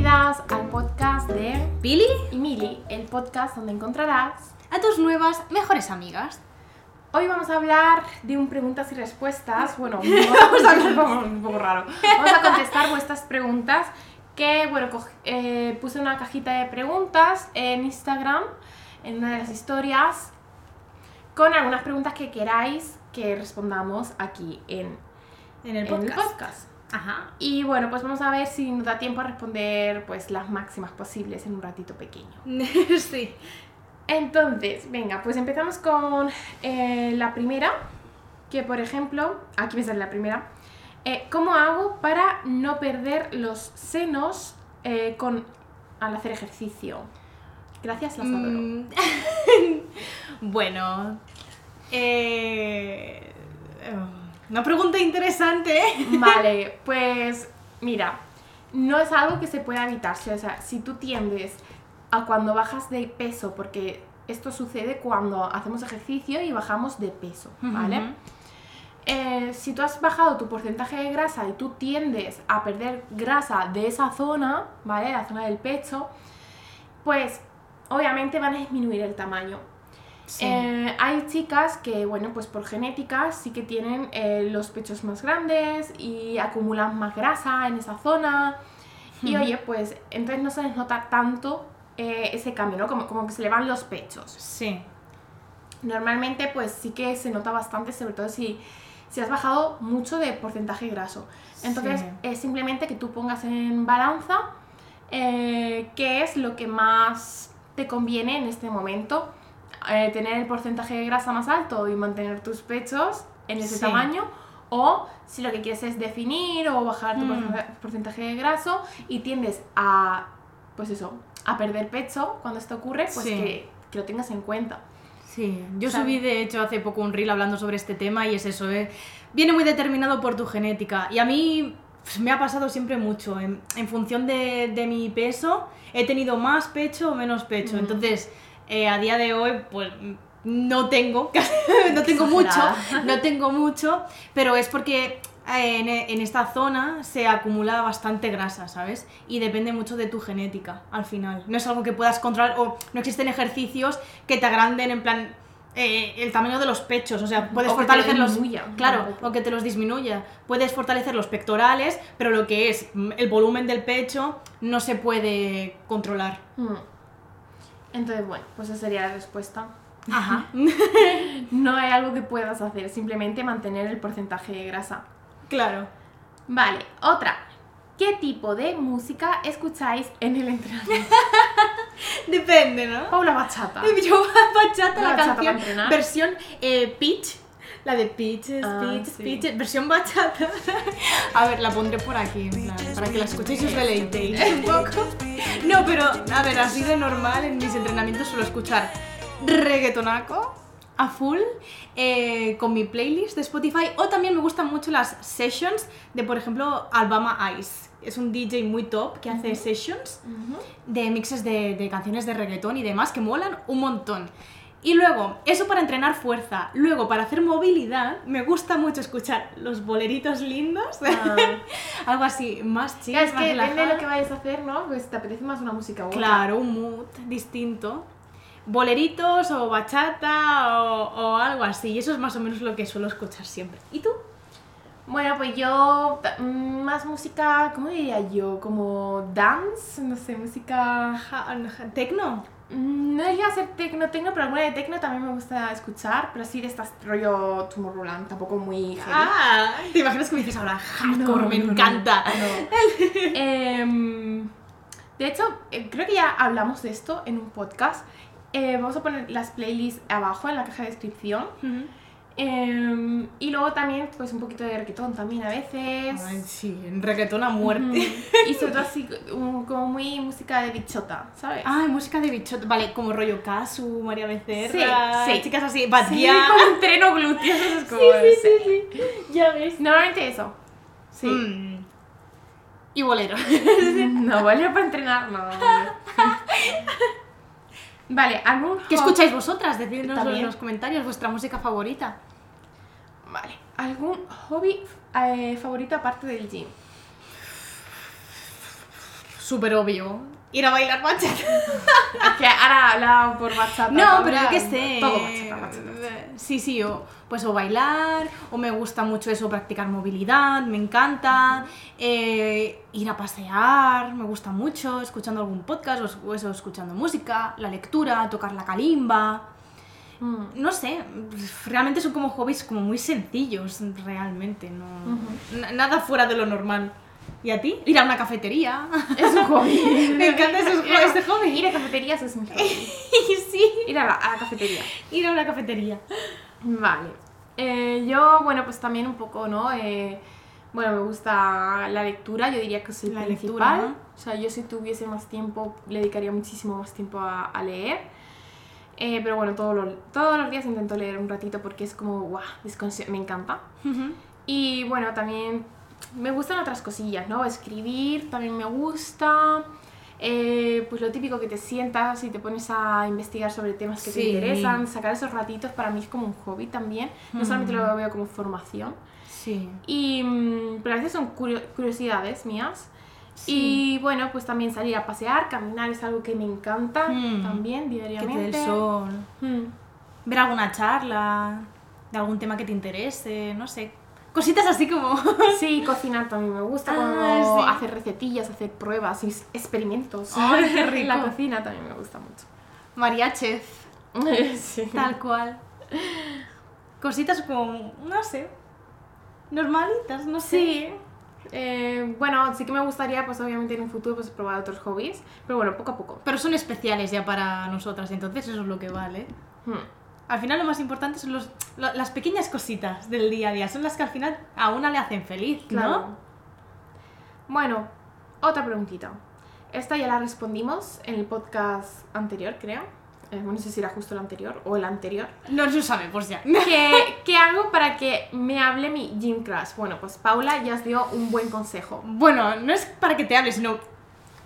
bienvenidas al podcast de Billy, y Mili, el podcast donde encontrarás. a tus nuevas mejores amigas. Hoy vamos a hablar de un preguntas y respuestas. Bueno, vamos a hablar un poco, un poco raro. Vamos a contestar vuestras preguntas. Que bueno, eh, puse una cajita de preguntas en Instagram, en una de las historias, con algunas preguntas que queráis que respondamos aquí en, En el en el podcast. Ajá. Y bueno, pues vamos a ver si nos da tiempo a responder pues las máximas posibles en un ratito pequeño. sí. Entonces, venga, pues empezamos con eh, la primera, que por ejemplo, aquí me sale la primera. Eh, ¿Cómo hago para no perder los senos eh, con, al hacer ejercicio? Gracias, las adoro. Mm, bueno. Eh, una pregunta interesante. ¿eh? Vale, pues mira, no es algo que se pueda evitarse. O sea, si tú tiendes a cuando bajas de peso, porque esto sucede cuando hacemos ejercicio y bajamos de peso, ¿vale? Eh, si tú has bajado tu porcentaje de grasa y tú tiendes a perder grasa de esa zona, ¿vale? La zona del pecho, pues obviamente van a disminuir el tamaño. Sí. Eh, hay chicas que, bueno, pues por genética sí que tienen eh, los pechos más grandes y acumulan más grasa en esa zona. Y oye, pues entonces no se les nota tanto eh, ese cambio, ¿no? Como, como que se le van los pechos. sí. Normalmente pues sí que se nota bastante, sobre todo si, si has bajado mucho de porcentaje graso. Entonces Sí. es simplemente que tú pongas en balanza qué es lo que más te conviene en este momento. Eh, tener el porcentaje de grasa más alto y mantener tus pechos en ese Sí. tamaño. O si lo que quieres es definir o bajar tu Mm. porcenta- porcentaje de graso y tiendes a, pues eso, a perder pecho cuando esto ocurre, pues Sí. que, que lo tengas en cuenta. Sí, yo subí de hecho hace poco un reel hablando sobre este tema y es eso, ¿eh? viene muy determinado por tu genética y a mí pues, me ha pasado siempre mucho, en, en función de, de mi peso he tenido más pecho o menos pecho, Mm. entonces eh, a día de hoy pues no tengo, no tengo mucho, no tengo mucho, pero es porque eh, en, en esta zona se acumula bastante grasa, ¿sabes? Y depende mucho de tu genética al final. No es algo que puedas controlar o no existen ejercicios que te agranden en plan eh, el tamaño de los pechos, o sea, puedes O fortalecer los claro, o que te los disminuya. Puedes fortalecer los pectorales, pero lo que es el volumen del pecho no se puede controlar. Mm. Entonces, bueno, pues esa sería la respuesta. Ajá. No hay algo que puedas hacer, simplemente mantener el porcentaje de grasa. claro. Vale, otra. ¿Qué tipo de música escucháis en el entrenamiento? Depende, ¿no? Paula Bachata. Yo bachata, La la, bachata canción, versión eh, Peach. La de Peaches, Ah, Peaches, sí. Peaches, versión bachata. A ver, la pondré por aquí, plan, para que la escuchéis y os deleitéis un poco. No, pero, a ver, así de normal en mis entrenamientos suelo escuchar reggaetonaco a full eh, con mi playlist de Spotify o también me gustan mucho las sessions de, por ejemplo, Alabama Ice. Es un DJ muy top que hace sessions Ujú. de mixes de, de canciones de reggaetón y demás que molan un montón. Y luego, eso para entrenar fuerza. Luego, para hacer movilidad, me gusta mucho escuchar los boleritos lindos. Ah. Algo así, más chill, Claro, es más que depende de lo que vayas a hacer, ¿no? Pues te apetece más una música u. Claro, un mood distinto. Boleritos o bachata o, o algo así. Y eso es más o menos lo que suelo escuchar siempre. ¿Y tú? Bueno, pues yo mm, más música, ¿cómo diría yo? Como dance, no sé, música... ¿Tecno? Mm, No llega a ser tecno, tecno, pero alguna de tecno también me gusta escuchar, pero así de estas rollo Tomorrowland, tampoco muy heavy. Ah, ¿te imaginas que me dices ahora hardcore? No, me no, encanta. no. Em, de hecho, eh, creo que ya hablamos de esto en un podcast. Eh, vamos a poner las playlists abajo en la caja de descripción. Ujú. Em, y luego también, pues un poquito de reggaetón también a veces. Ay, sí, en reggaetón a muerte. Y sobre todo así, como muy música de bichota, ¿sabes? Ay, música de bichot, vale, como rollo Casu, María Becerra, Sí, sí. chicas así, Sí, Batia. con entreno glúteos, eso es como... sí, ya ves. Normalmente eso. Sí. Mm. Y bolero. No, vale para entrenar, no. vale, algún ¿Qué escucháis vosotras? Decidnos en los comentarios vuestra música favorita. Vale, ¿algún hobby eh, favorito aparte del gym? súper obvio. Ir a bailar bachata. Es que ahora hablaba por WhatsApp. No, pero yo qué sé. Todo bachata, bachata. Sí, sí, o, pues o bailar, o me gusta mucho eso, practicar movilidad, me encanta. eh, ir a pasear, me gusta mucho, escuchando algún podcast, o, o eso, escuchando música, la lectura, tocar la calimba. Mm. No sé, realmente son como hobbies como muy sencillos, realmente, no... na- Nada fuera de lo normal. ¿Y a ti? Ir a una cafetería. Es un hobby. Me encanta esos hobbies de hobby. Ir a cafeterías es un hobby. sí. Ir a la, a la cafetería. Ir a una cafetería. Vale. Eh, yo, bueno, pues también un poco, ¿no? Eh, bueno, me gusta la lectura, yo diría que es el La principal. lectura, ¿no? O sea, yo si tuviese más tiempo, le dedicaría muchísimo más tiempo a, a leer. Eh, pero bueno, todos los, todos los días intento leer un ratito porque es como, guau, desconci- me encanta. Y bueno, también me gustan otras cosillas, ¿no? Escribir también me gusta. Eh, pues lo típico que te sientas y te pones a investigar sobre temas que te Sí. interesan, sacar esos ratitos para mí es como un hobby también, no solamente lo veo como formación. Sí. Y, mm, pero a veces son curio- curiosidades mías. Y bueno, pues también salir a pasear, caminar es algo que me encanta Mm. también Que diariamente. el sol. Mm. Ver alguna charla de algún tema que te interese, no sé. Cositas así como... Sí, cocinar también me gusta, Ah, como sí. hacer recetillas, hacer pruebas experimentos. Ay, qué En la cocina también me gusta mucho. María Chef, sí. tal cual. Cositas como, no sé, normalitas, no sé. Sí. Eh, bueno, sí que me gustaría, pues obviamente en un futuro, pues probar otros hobbies, pero bueno, poco a poco. Pero son especiales ya para nosotras, entonces eso es lo que vale. Hmm. Al final lo más importante son los, lo- las pequeñas cositas del día a día, son las que al final a una le hacen feliz, Claro. ¿no? Bueno, otra preguntita. Esta ya la respondimos en el podcast anterior, creo. Eh, bueno, no sé si era justo el anterior o el anterior. No se sabe, pues ya. ¿Qué, ¿Qué hago para que me hable mi gym crush? Bueno, pues Paula ya os dio un buen consejo. Bueno, no es para que te hables, sino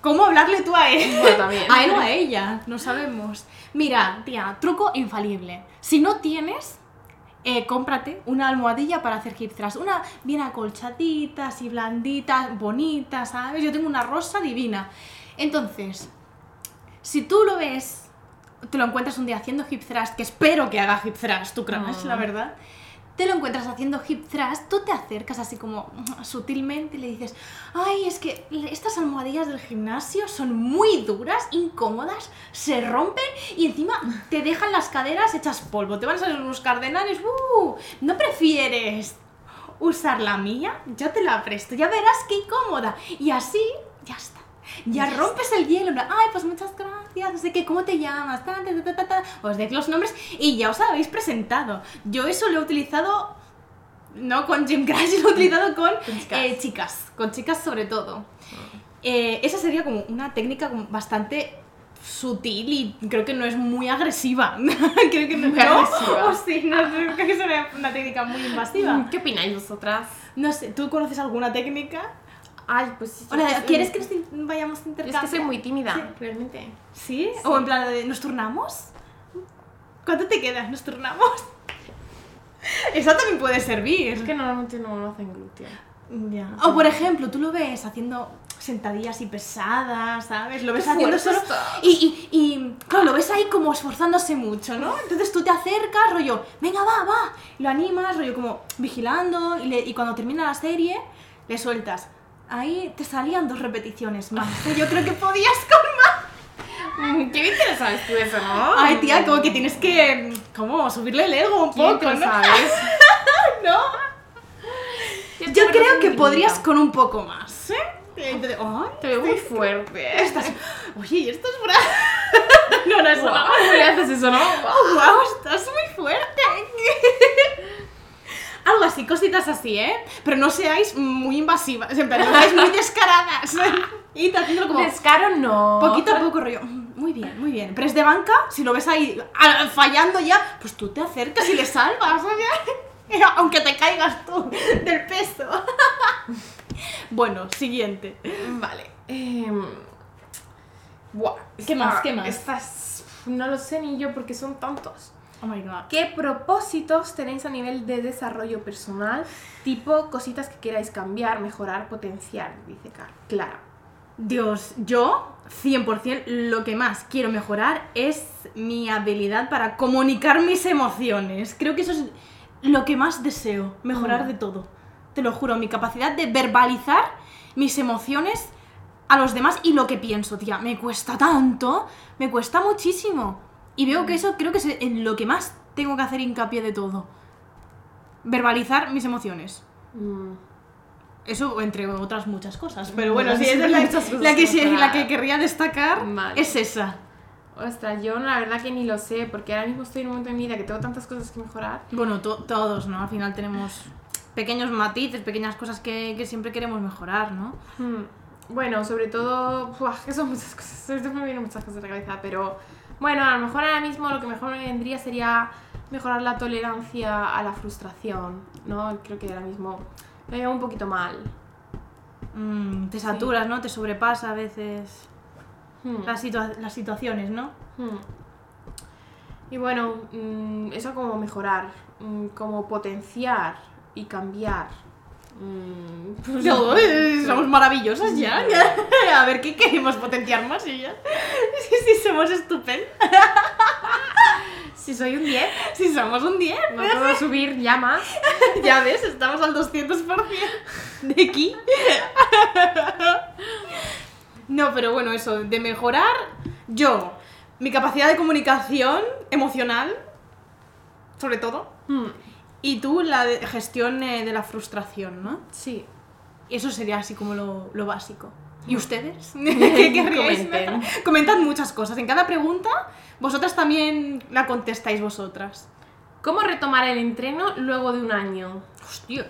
cómo hablarle tú a él. Bueno, también. A él o a ella, no sabemos. Mira, tía, truco infalible. Si no tienes, eh, cómprate una almohadilla para hacer hip thrust. Una bien acolchadita, así blandita, bonita, ¿sabes? Yo tengo una rosa divina. Entonces, si tú lo ves, te lo encuentras un día haciendo hip thrust, que espero que haga hip thrust, tu crush, la verdad. Te lo encuentras haciendo hip thrust, tú te acercas así como sutilmente y le dices, ay, es que estas almohadillas del gimnasio son muy duras, incómodas, se rompen y encima te dejan las caderas hechas polvo, te van a salir unos cardenales, ¡uh! ¿No prefieres usar la mía? Yo te la presto, ya verás qué incómoda. Y así, ya está. Ya, rompes el hielo, ay, pues muchas gracias, no sé qué, ¿cómo te llamas? Ta, ta, ta. Os deis los nombres y ya os habéis presentado. Yo eso lo he utilizado, no con Jim Crash, lo he utilizado con, Con chicas. eh, chicas, con chicas sobre todo. Eh, esa sería como una técnica bastante sutil y creo que no es muy agresiva. creo que no, Muy ¿no? agresiva. Sí, no, creo que es una, una técnica muy invasiva. ¿Qué opináis vosotras? No sé, ¿tú conoces alguna técnica? Ay, pues sí. Hola, es que- ¿quieres que nos vayamos a Es intercambiar? que soy muy tímida, Sí. realmente. ¿Sí? O en plan, de, ¿nos turnamos? ¿Cuánto te quedas? ¿Nos turnamos? Esa también puede servir. Es que normalmente no lo hacen glúteo. Ya. O por ejemplo, tú lo ves haciendo sentadillas y pesadas, ¿sabes? Lo ves haciendo solo. Y, y, y, claro, lo ves ahí como esforzándose mucho, ¿no? Entonces tú te acercas, rollo, venga, va, va. Lo animas, rollo, como vigilando. Y, le- y cuando termina la serie, le sueltas. Ahí te salían dos repeticiones más. Yo creo que podías con más. Mm, Qué bien te lo sabes tú eso, ¿no? Ay, tía, como que tienes que. ¿Cómo? Subirle el ego un ¿Quién poco, sabes? ¿No? Yo Yo creo que podrías con... un poco más, ¿eh? Entonces, ay, Te veo muy fuerte. estás... Oye, ¿y esto es bra... no, no, eso Guau, no. ¿Cómo le haces eso, no? Oh, wow, estás muy fuerte. Algo así, cositas así, ¿eh? Pero no seáis muy invasivas, en plan, no seáis muy descaradas. Y haciéndolo como Descaro no. poquito a poco, rollo. "Mm, Muy bien, muy bien. Pero es de banca, si lo ves ahí ah, fallando ya, pues tú te acercas y le salvas, oye. Aunque te caigas tú del peso. bueno, siguiente. Vale. em, buah, ¿Qué esta- más, qué más? Estas, no lo sé ni yo porque son tantos. Oh my god. ¿Qué propósitos tenéis a nivel de desarrollo personal? Tipo cositas que queráis cambiar, mejorar, potenciar, dice Clara. Dios, yo 100% lo que más quiero mejorar es mi habilidad para comunicar mis emociones. Creo que eso es lo que más deseo, mejorar Mm. de todo. Te lo juro, mi capacidad de verbalizar mis emociones a los demás y lo que pienso, tía. Me cuesta tanto, me cuesta muchísimo. Y veo que eso creo que es en lo que más tengo que hacer hincapié de todo. Verbalizar mis emociones. Mm. Eso entre otras muchas cosas. Pero Bueno, esa es la, cosas la que, la que querría destacar. Vale. Es esa. Ostras, yo la verdad que ni lo sé, porque ahora mismo estoy en un momento de mi vida que tengo tantas cosas que mejorar. Bueno, to- todos, ¿no? Al final tenemos pequeños matices, pequeñas cosas que, que siempre queremos mejorar, ¿no? Hmm. Bueno, sobre todo, buah, que son muchas cosas, sobre todo me vienen muchas cosas a la cabeza, pero bueno, a lo mejor ahora mismo lo que mejor me vendría sería mejorar la tolerancia a la frustración, ¿no? Creo que ahora mismo me veo un poquito mal. Mm, te saturas, ¿no? Te sobrepasa a veces Hmm. las, situa- las situaciones, ¿no? Hmm. Y bueno, mm, eso como mejorar, mm, como potenciar y cambiar. Mm, pues- No, eh, somos maravillosas ya. A ver, ¿qué queremos potenciar más y ya? Sí, sí, somos estupendos. Si soy un 10, Si somos un 10. no puedo subir ya más. Ya ves, estamos al 200% de aquí. No, pero bueno, eso, de mejorar yo, mi capacidad de comunicación emocional, sobre todo, Hmm. Y tú la de gestión eh, de la frustración, ¿no? Sí. Eso sería así como lo, lo básico. ¿Y ustedes? ¿Qué querríais Comenten. Comentad muchas cosas. En cada pregunta, vosotras también la contestáis vosotras. ¿Cómo retomar el entreno luego de un año? Hostia.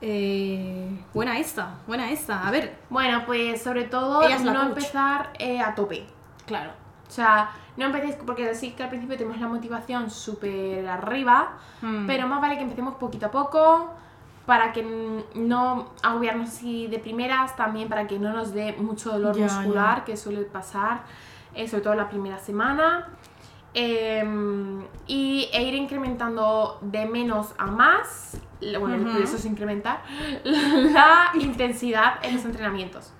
Eh, buena esta, buena esta. A ver, Bueno, pues sobre todo no coach. empezar eh, a tope. claro. O sea, no empecéis, porque sí que al principio tenemos la motivación súper arriba, Mm. pero más vale que empecemos poquito a poco, para que no agobiarnos así de primeras, también para que no nos dé mucho dolor muscular, que suele pasar, eh, sobre todo la primera semana. Em, y, e ir incrementando de menos a más, bueno, Ujú. eso es incrementar, la intensidad en los entrenamientos.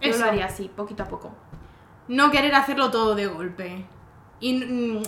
Yo lo haría así, poquito a poco. No querer hacerlo todo de golpe. Y, mm,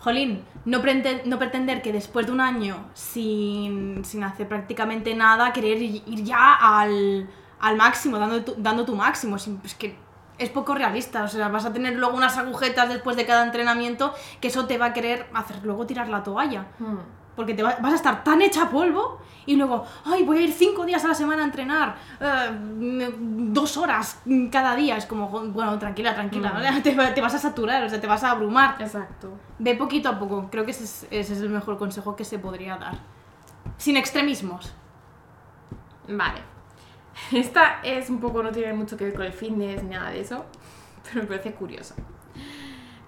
jolín, no, prete- no pretender que después de un año sin, sin hacer prácticamente nada, querer ir ya al, al máximo, dando tu, dando tu máximo. Es que es poco realista. O sea, vas a tener luego unas agujetas después de cada entrenamiento que eso te va a querer hacer luego tirar la toalla. Hmm. Porque te va- vas a estar tan hecha polvo y luego, ay, voy a ir cinco días a la semana a entrenar, eh, dos horas cada día. Es como, bueno, tranquila, tranquila, Mm. te, va- te vas a saturar, o sea, te vas a abrumar. Exacto. Ve poquito a poco, creo que ese es, ese es el mejor consejo que se podría dar. Sin extremismos. Vale. Esta es un poco, no tiene mucho que ver con el fitness ni nada de eso, pero me parece curioso.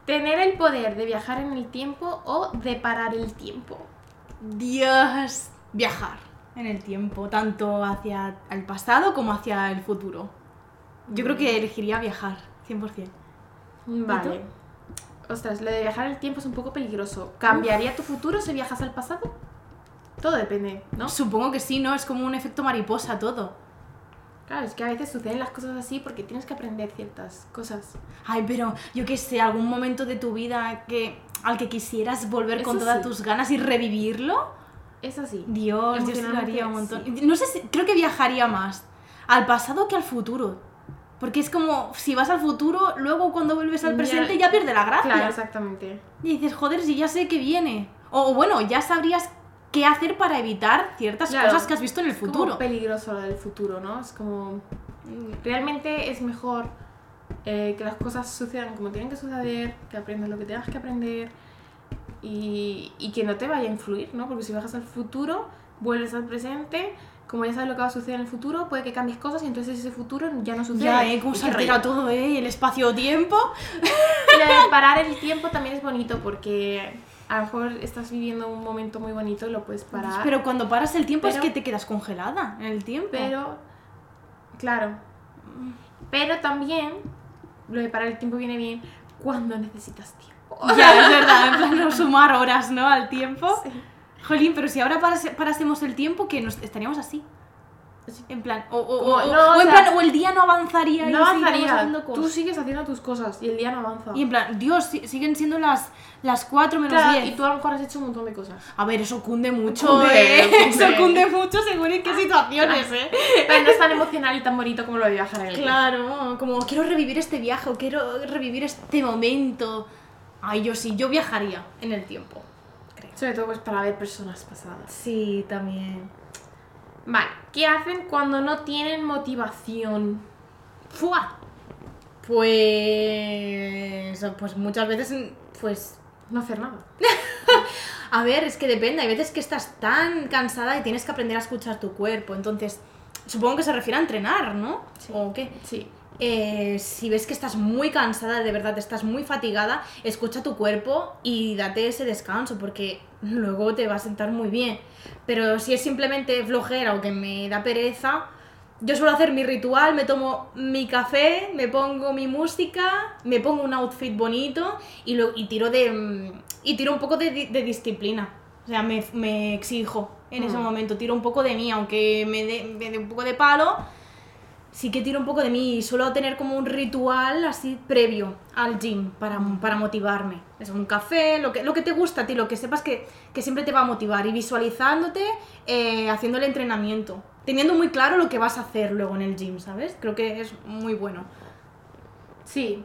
Tener el poder de viajar en el tiempo o de parar el tiempo. Dios. Viajar en el tiempo, tanto hacia el pasado como hacia el futuro. Yo creo que elegiría viajar, 100%. Vale. Ostras, lo de viajar en el tiempo es un poco peligroso. ¿Cambiaría tu futuro si viajas al pasado? Todo depende, ¿no? Supongo que sí, ¿no? Es como un efecto mariposa todo. Claro, es que a veces suceden las cosas así porque tienes que aprender ciertas cosas. Ay, pero yo qué sé, algún momento de tu vida que al que quisieras volver con Eso todas sí. tus ganas y revivirlo. Es así. Dios, yo lo haría un montón. sí. No sé si, creo que viajaría más al pasado que al futuro. Porque es como, si vas al futuro, luego cuando vuelves al Ya- presente ya pierde la gracia. Claro, exactamente. Y dices, joder, si ya sé que viene. O, o bueno, ya sabrías qué hacer para evitar ciertas Claro, cosas que has visto en el Es como futuro. peligroso lo del futuro, ¿no? Es como... Realmente es mejor eh, que las cosas sucedan como tienen que suceder, que aprendas lo que tengas que aprender y, y que no te vaya a influir, ¿no? Porque si viajas al futuro, vuelves al presente, como ya sabes lo que va a suceder en el futuro, puede que cambies cosas y entonces ese futuro ya no sucede. Ya, ¿eh? Cómo se rollo. todo, ¿eh? El espacio-tiempo. De parar el tiempo también es bonito porque a lo mejor estás viviendo un momento muy bonito y lo puedes parar. Pero cuando paras el tiempo es que te quedas congelada en el tiempo. Pero, claro. Pero también, lo de parar el tiempo viene bien cuando necesitas tiempo. Ya, es verdad, en plan no sumar horas, ¿no? Al tiempo. Sí. Jolín, pero si ahora parásemos el tiempo, que nos estaríamos así. En plan, o, o- Como- o- no, o en sea, plan, o el día no avanzaría y No seguiríamos avanzaría. haciendo Tú cosas. sigues haciendo tus cosas y el día no avanza. Y en plan, Dios, si- siguen siendo las, las 4 menos Claro, 10. y tú a lo mejor has hecho un montón de cosas. A ver, eso cunde mucho, Cunde, ¿eh? cunde. Eso cunde mucho según en qué situaciones, ¿eh? Pero no es tan emocional y tan bonito como lo de viajar en el. Claro, como quiero revivir este viaje o quiero revivir este momento. Ay, yo sí, yo viajaría en el tiempo. Creo. Sobre todo pues para ver personas pasadas. Sí, también. Vale, ¿qué hacen cuando no tienen motivación? ¡Fua! Pues. Pues muchas veces. Pues. No hacer nada. A ver, es que depende. Hay veces que estás tan cansada y tienes que aprender a escuchar tu cuerpo. Entonces, supongo que se refiere a entrenar, ¿no? Sí. ¿O qué? Sí. Eh, si ves que estás muy cansada, de verdad estás muy fatigada, escucha tu cuerpo y date ese descanso porque luego te va a sentar muy bien. Pero si es simplemente flojera o que me da pereza, yo suelo hacer mi ritual, me tomo mi café, me pongo mi música, me pongo un outfit bonito y, lo, y tiro de y tiro un poco de, di- de disciplina. O sea, me, me exijo en ese Mm. momento, tiro un poco de mí, aunque me dé me un poco de palo, sí que tiro un poco de mí y suelo tener como un ritual así previo al gym para, para motivarme. Es un café, lo que, lo que te gusta a ti, lo que sepas que, que siempre te va a motivar y visualizándote, eh, haciendo el entrenamiento, teniendo muy claro lo que vas a hacer luego en el gym, ¿sabes? Creo que es muy bueno. Sí.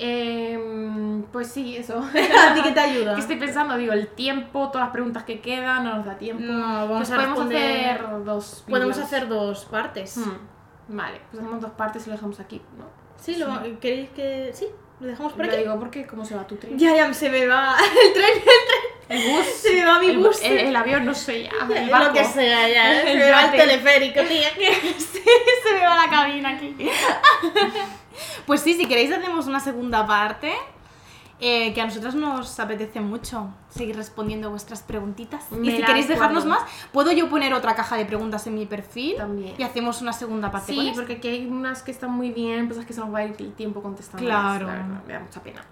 Em, pues sí, eso. ¿A ti qué te ayuda? Que estoy pensando, digo, el tiempo, todas las preguntas que quedan, no nos da tiempo. No, vamos pues a podemos responder- hacer dos Podemos vídeos. hacer dos partes. Hmm, Vale, pues hacemos dos partes y lo dejamos aquí, ¿no? Sí, lo, ¿queréis que...? Sí, lo dejamos por Lo aquí. digo porque cómo se va tu tren. Ya, ya, se me va el tren, el tren. El bus. Se me va mi el, bus. El, el avión, no sé ya. El Lo que sea, ya. Se me va el teleférico, tía. Sí, se me va la cabina aquí. Pues sí, si queréis hacemos una segunda parte. Eh, que a nosotros nos apetece mucho seguir respondiendo vuestras preguntitas. Me y si queréis dejarnos más, puedo yo poner otra caja de preguntas en mi perfil También. y hacemos una segunda parte. Sí, porque aquí hay unas que están muy bien, pues es que se nos va a ir el tiempo contestando. Claro. Me da mucha pena.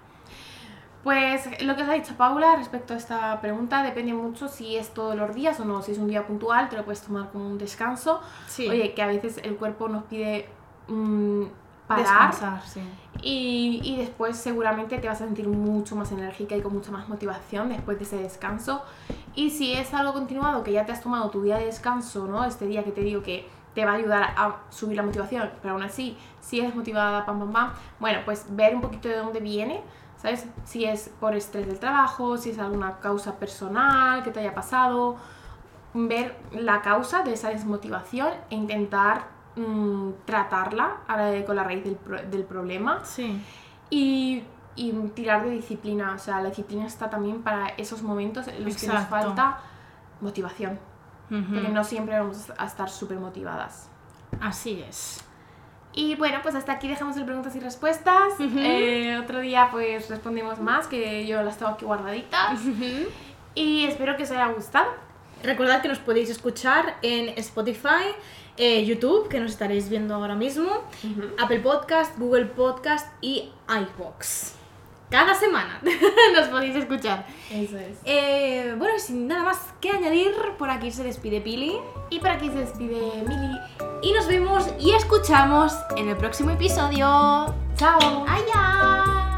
Pues lo que os ha dicho Paula respecto a esta pregunta depende mucho si es todos los días o no. Si es un día puntual, te lo puedes tomar como un descanso. Sí. Oye, que a veces el cuerpo nos pide mm, parar Descansar, sí. y, y después seguramente te vas a sentir mucho más enérgica y con mucha más motivación después de ese descanso. Y si es algo continuado, que ya te has tomado tu día de descanso, ¿no? Este día que te digo que te va a ayudar a subir la motivación, pero aún así, si eres motivada, pam, pam, pam, bueno, pues ver un poquito de dónde viene, ¿sabes? Si es por estrés del trabajo, si es alguna causa personal que te haya pasado, ver la causa de esa desmotivación e intentar mm, tratarla a la- con la raíz del, pro- del problema Sí. y, y tirar de disciplina. O sea, la disciplina está también para esos momentos en los que nos falta motivación. Porque Ujú. no siempre vamos a estar súper motivadas. Así es. Y bueno, pues hasta aquí dejamos el preguntas y respuestas. Eh, otro día pues respondemos más, que yo las tengo aquí guardaditas. Y espero que os haya gustado. Recordad que nos podéis escuchar en Spotify, eh, YouTube, que nos estaréis viendo ahora mismo, Apple Podcast, Google Podcast y iVoox. Cada semana nos podéis escuchar. Eso es. Eh, bueno, sin nada más que añadir, por aquí se despide Pili. Y por aquí se despide Mili. Y nos vemos y escuchamos en el próximo episodio. ¡Chao! ¡Allá!